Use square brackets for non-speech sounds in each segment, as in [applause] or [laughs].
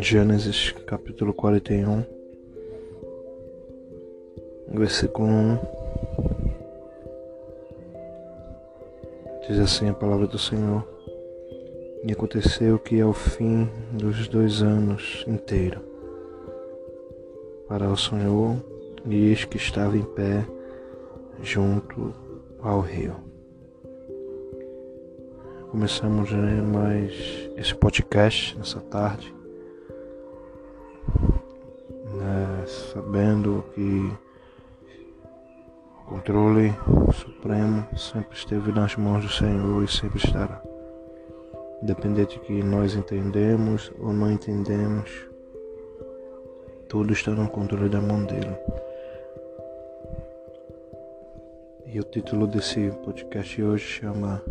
Gênesis capítulo 41, versículo 1. Diz assim a palavra do Senhor. E aconteceu que ao fim dos dois anos inteiro, para o Senhor, e que estava em pé junto ao rio. Começamos né, mais esse podcast nessa tarde sabendo que o controle supremo sempre esteve nas mãos do Senhor e sempre estará. Independente de que nós entendemos ou não entendemos, tudo está no controle da mão dele. E o título desse podcast hoje chama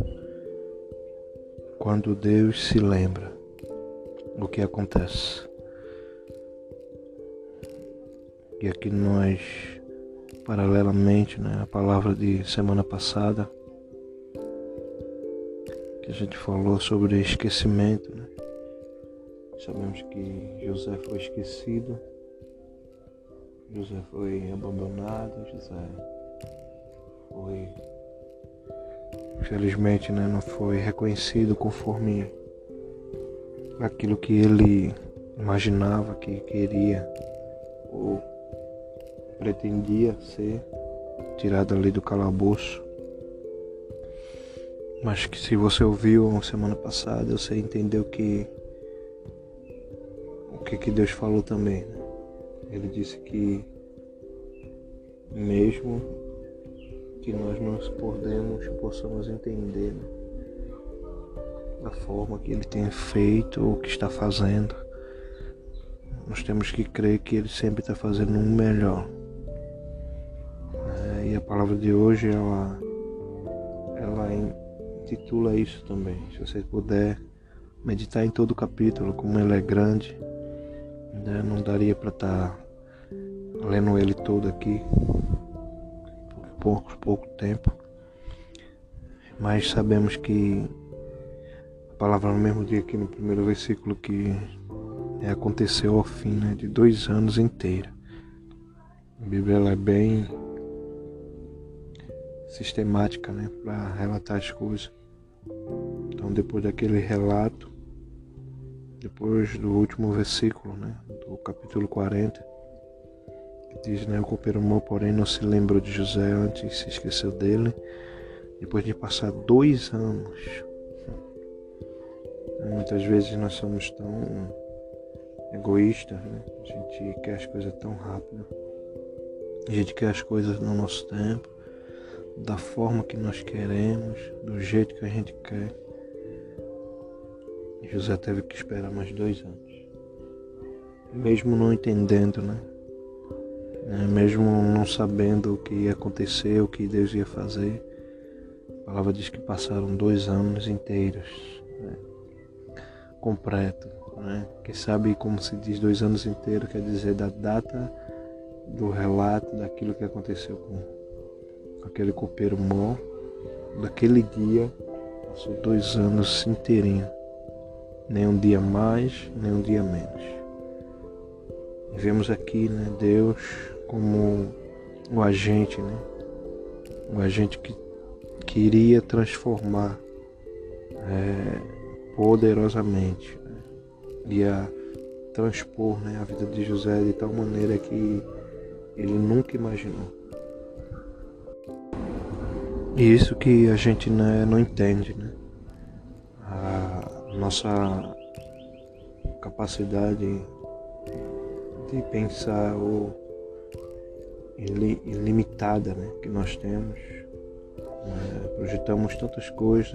Quando Deus se lembra o que acontece. E aqui nós, paralelamente, né, a palavra de semana passada, que a gente falou sobre esquecimento, né? Sabemos que José foi esquecido, José foi abandonado, José foi, infelizmente, né, não foi reconhecido conforme aquilo que ele imaginava que queria ou pretendia ser tirado ali do calabouço. Mas que se você ouviu semana passada, você entendeu que o que, que Deus falou também. Né? Ele disse que mesmo que nós não podemos, possamos entender né? da forma que Ele tem feito ou que está fazendo, nós temos que crer que Ele sempre está fazendo um melhor. Palavra de hoje ela, ela intitula isso também. Se você puder meditar em todo o capítulo, como ele é grande, né? não daria para estar tá lendo ele todo aqui por pouco, pouco tempo. Mas sabemos que a palavra no mesmo dia aqui no primeiro versículo que é, aconteceu ao fim né, de dois anos inteiros. A Bíblia é bem sistemática né, para relatar as coisas. Então, depois daquele relato, depois do último versículo né, do capítulo 40, que diz: né, O copeiro mau, porém, não se lembrou de José antes, se esqueceu dele, depois de passar dois anos. [laughs] Muitas vezes nós somos tão egoístas, né? a gente quer as coisas tão rápido, a gente quer as coisas no nosso tempo da forma que nós queremos, do jeito que a gente quer. José teve que esperar mais dois anos. Mesmo não entendendo, né? É, mesmo não sabendo o que ia acontecer, o que Deus ia fazer. A palavra diz que passaram dois anos inteiros, né? completo. Né? Quem sabe como se diz dois anos inteiros, quer dizer da data do relato daquilo que aconteceu com aquele copeiro mó, daquele dia, passou dois anos inteirinho. Nem um dia mais, nem um dia menos. E vemos aqui né, Deus como o agente, né? O agente que queria transformar é, poderosamente. Né? Ia transpor né, a vida de José de tal maneira que ele nunca imaginou. E isso que a gente né, não entende, né? A nossa capacidade de pensar ilimitada né, que nós temos. Né? Projetamos tantas coisas,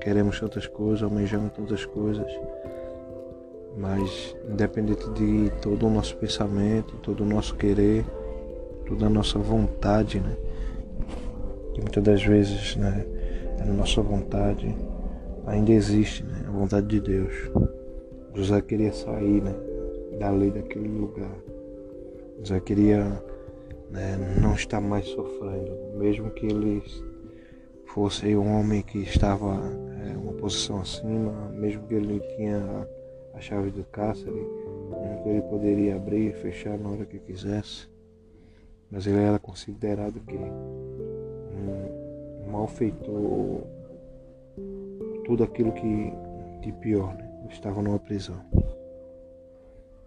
queremos tantas coisas, almejamos tantas coisas, mas independente de todo o nosso pensamento, todo o nosso querer, toda a nossa vontade, né? Que muitas das vezes né, é a nossa vontade ainda existe, né, a vontade de Deus. José queria sair né, dali daquele lugar. José queria né, não estar mais sofrendo, mesmo que ele fosse um homem que estava em é, uma posição acima, mesmo que ele tinha a chave do cárcere, né, que ele poderia abrir e fechar na hora que quisesse, mas ele era considerado que um malfeitor, tudo aquilo que de pior, né? estava numa prisão.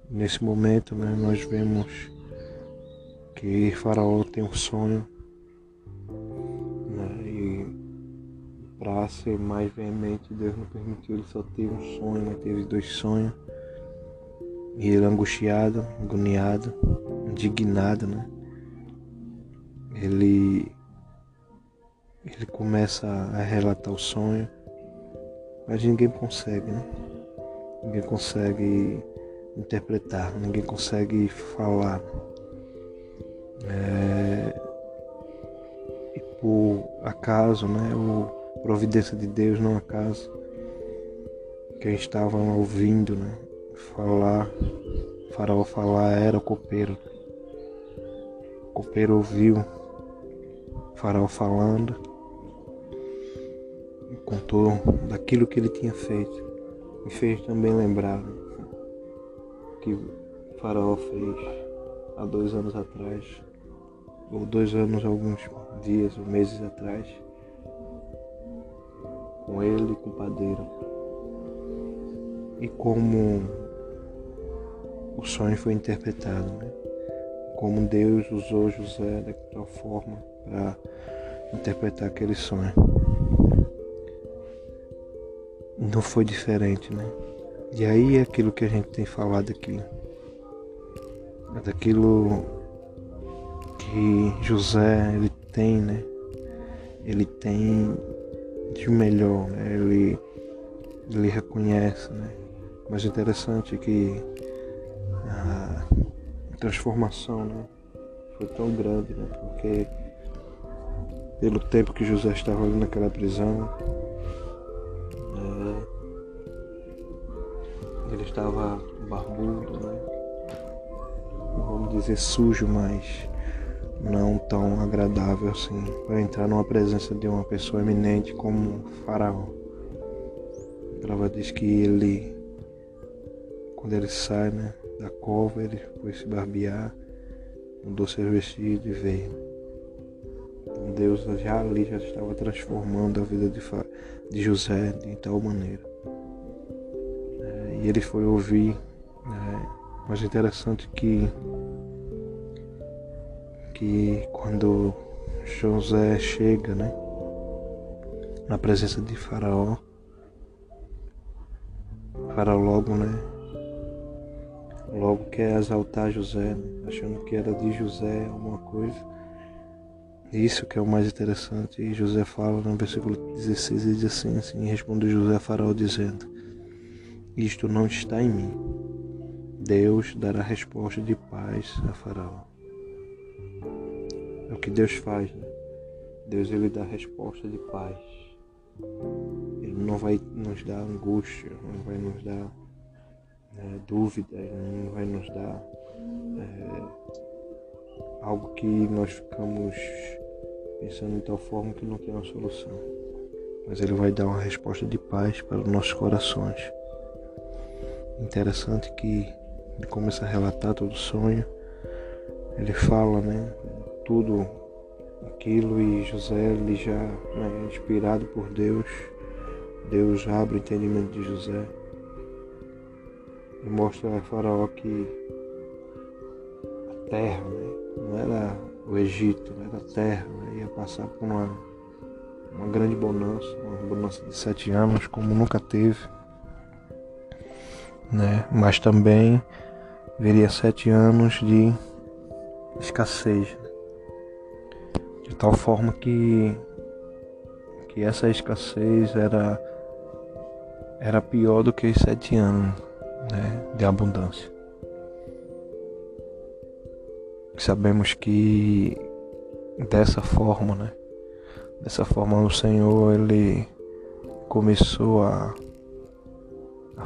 Nesse momento, né, nós vemos que Faraó tem um sonho né, e para ser mais veemente, Deus não permitiu, ele só teve um sonho, mas teve dois sonhos. E ele angustiado, agoniado, indignado, né? Ele ele começa a relatar o sonho, mas ninguém consegue, né? Ninguém consegue interpretar, ninguém consegue falar. É... E por acaso, né? O providência de Deus, não acaso, quem estava ouvindo, né? Falar, Faraó falar era o copeiro. O copeiro ouviu Faraó falando contou daquilo que ele tinha feito. Me fez também lembrar que Faraó fez há dois anos atrás, ou dois anos, alguns dias ou meses atrás, com ele e com o padeiro. E como o sonho foi interpretado, né? como Deus usou José tal forma para interpretar aquele sonho. Não foi diferente, né? E aí é aquilo que a gente tem falado aqui. É daquilo que José ele tem, né? Ele tem de melhor, né? Ele, ele reconhece, né? Mas interessante é que a transformação, né? Foi tão grande, né? Porque pelo tempo que José estava ali naquela prisão, estava barbudo, né? Vamos dizer sujo, mas não tão agradável assim para entrar numa presença de uma pessoa eminente como Faraó. A prova diz que ele, quando ele sai né, da cova, ele foi se barbear, mudou seu vestido e veio. Então Deus já ali já estava transformando a vida de, de José de tal maneira e ele foi ouvir. Né? Mas é interessante que, que quando José chega né, na presença de Faraó, Faraó logo, né? Logo quer exaltar José, né, achando que era de José alguma coisa. Isso que é o mais interessante. E José fala no versículo 16, ele diz assim, assim, respondeu José a Faraó dizendo, isto não está em mim. Deus dará resposta de paz a Faraó. É o que Deus faz, né? Deus ele dá resposta de paz. Ele não vai nos dar angústia, não vai nos dar é, dúvida, ele não vai nos dar é, algo que nós ficamos pensando de tal forma que não tem uma solução. Mas ele vai dar uma resposta de paz para os nossos corações. Interessante que ele começa a relatar todo o sonho. Ele fala, né, tudo aquilo e José ele já né, inspirado por Deus. Deus abre o entendimento de José e mostra a Faraó que a terra, né, não era o Egito, era a terra, né, ia passar por uma, uma grande bonança, uma bonança de sete anos como nunca teve né? Mas também viria sete anos de escassez, né? de tal forma que que essa escassez era era pior do que os sete anos né, de abundância. Sabemos que dessa forma, né? Dessa forma o Senhor ele começou a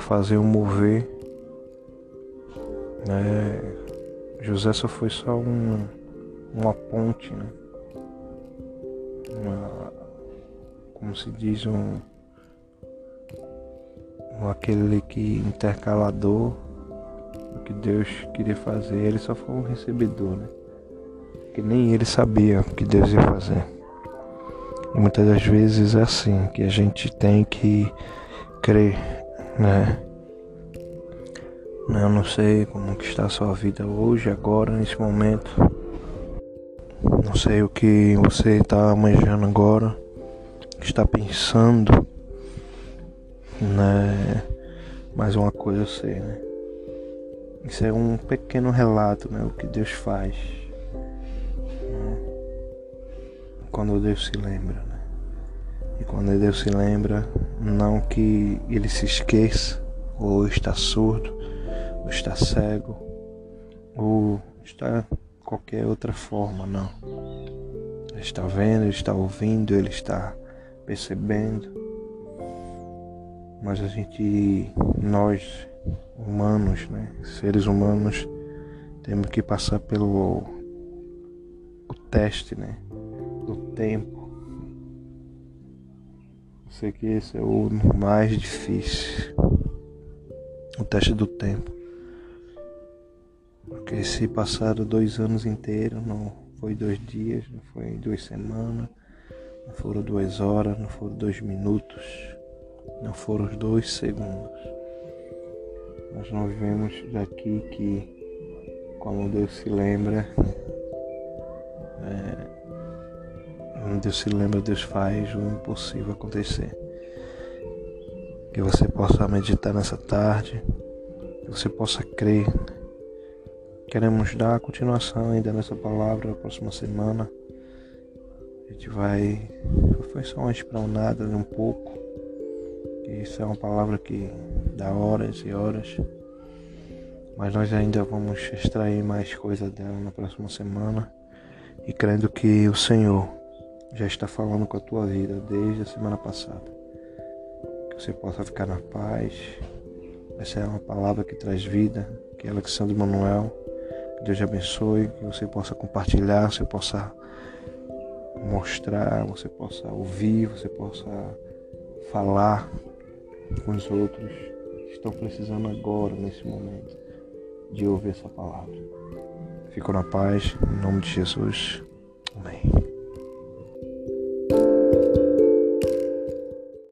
fazer um mover. Né? José só foi só um, uma ponte, né? Uma, como se diz, um, um aquele que intercalador, que Deus queria fazer, ele só foi um recebedor, né? Que nem ele sabia o que Deus ia fazer. E muitas das vezes é assim, que a gente tem que crer, né? Eu não sei como que está a sua vida hoje, agora, nesse momento. Não sei o que você está manjando agora, está pensando, né? Mas uma coisa eu sei, né? Isso é um pequeno relato, né? O que Deus faz. Né? Quando Deus se lembra, né? E quando Deus se lembra, não que ele se esqueça, ou está surdo, ou está cego, ou está qualquer outra forma, não. Ele está vendo, ele está ouvindo, ele está percebendo. Mas a gente, nós humanos, né, seres humanos, temos que passar pelo o teste, né, do tempo. Eu sei que esse é o mais difícil, o teste do tempo. Porque se passaram dois anos inteiros, não foi dois dias, não foi duas semanas, não foram duas horas, não foram dois minutos, não foram dois segundos. Nós não vivemos daqui que, como Deus se lembra, é, Deus se lembra, Deus faz o impossível acontecer. Que você possa meditar nessa tarde, que você possa crer Queremos dar continuação ainda nessa palavra na próxima semana. A gente vai. Foi só uma espronada de um pouco. Isso é uma palavra que dá horas e horas. Mas nós ainda vamos extrair mais coisa dela na próxima semana. E crendo que o Senhor já está falando com a tua vida desde a semana passada. Que você possa ficar na paz. Essa é uma palavra que traz vida, que é Alexandre Manuel que Deus te abençoe, que você possa compartilhar, você possa mostrar, você possa ouvir, você possa falar com os outros que estão precisando agora, nesse momento, de ouvir essa palavra. Fico na paz, em nome de Jesus. Amém.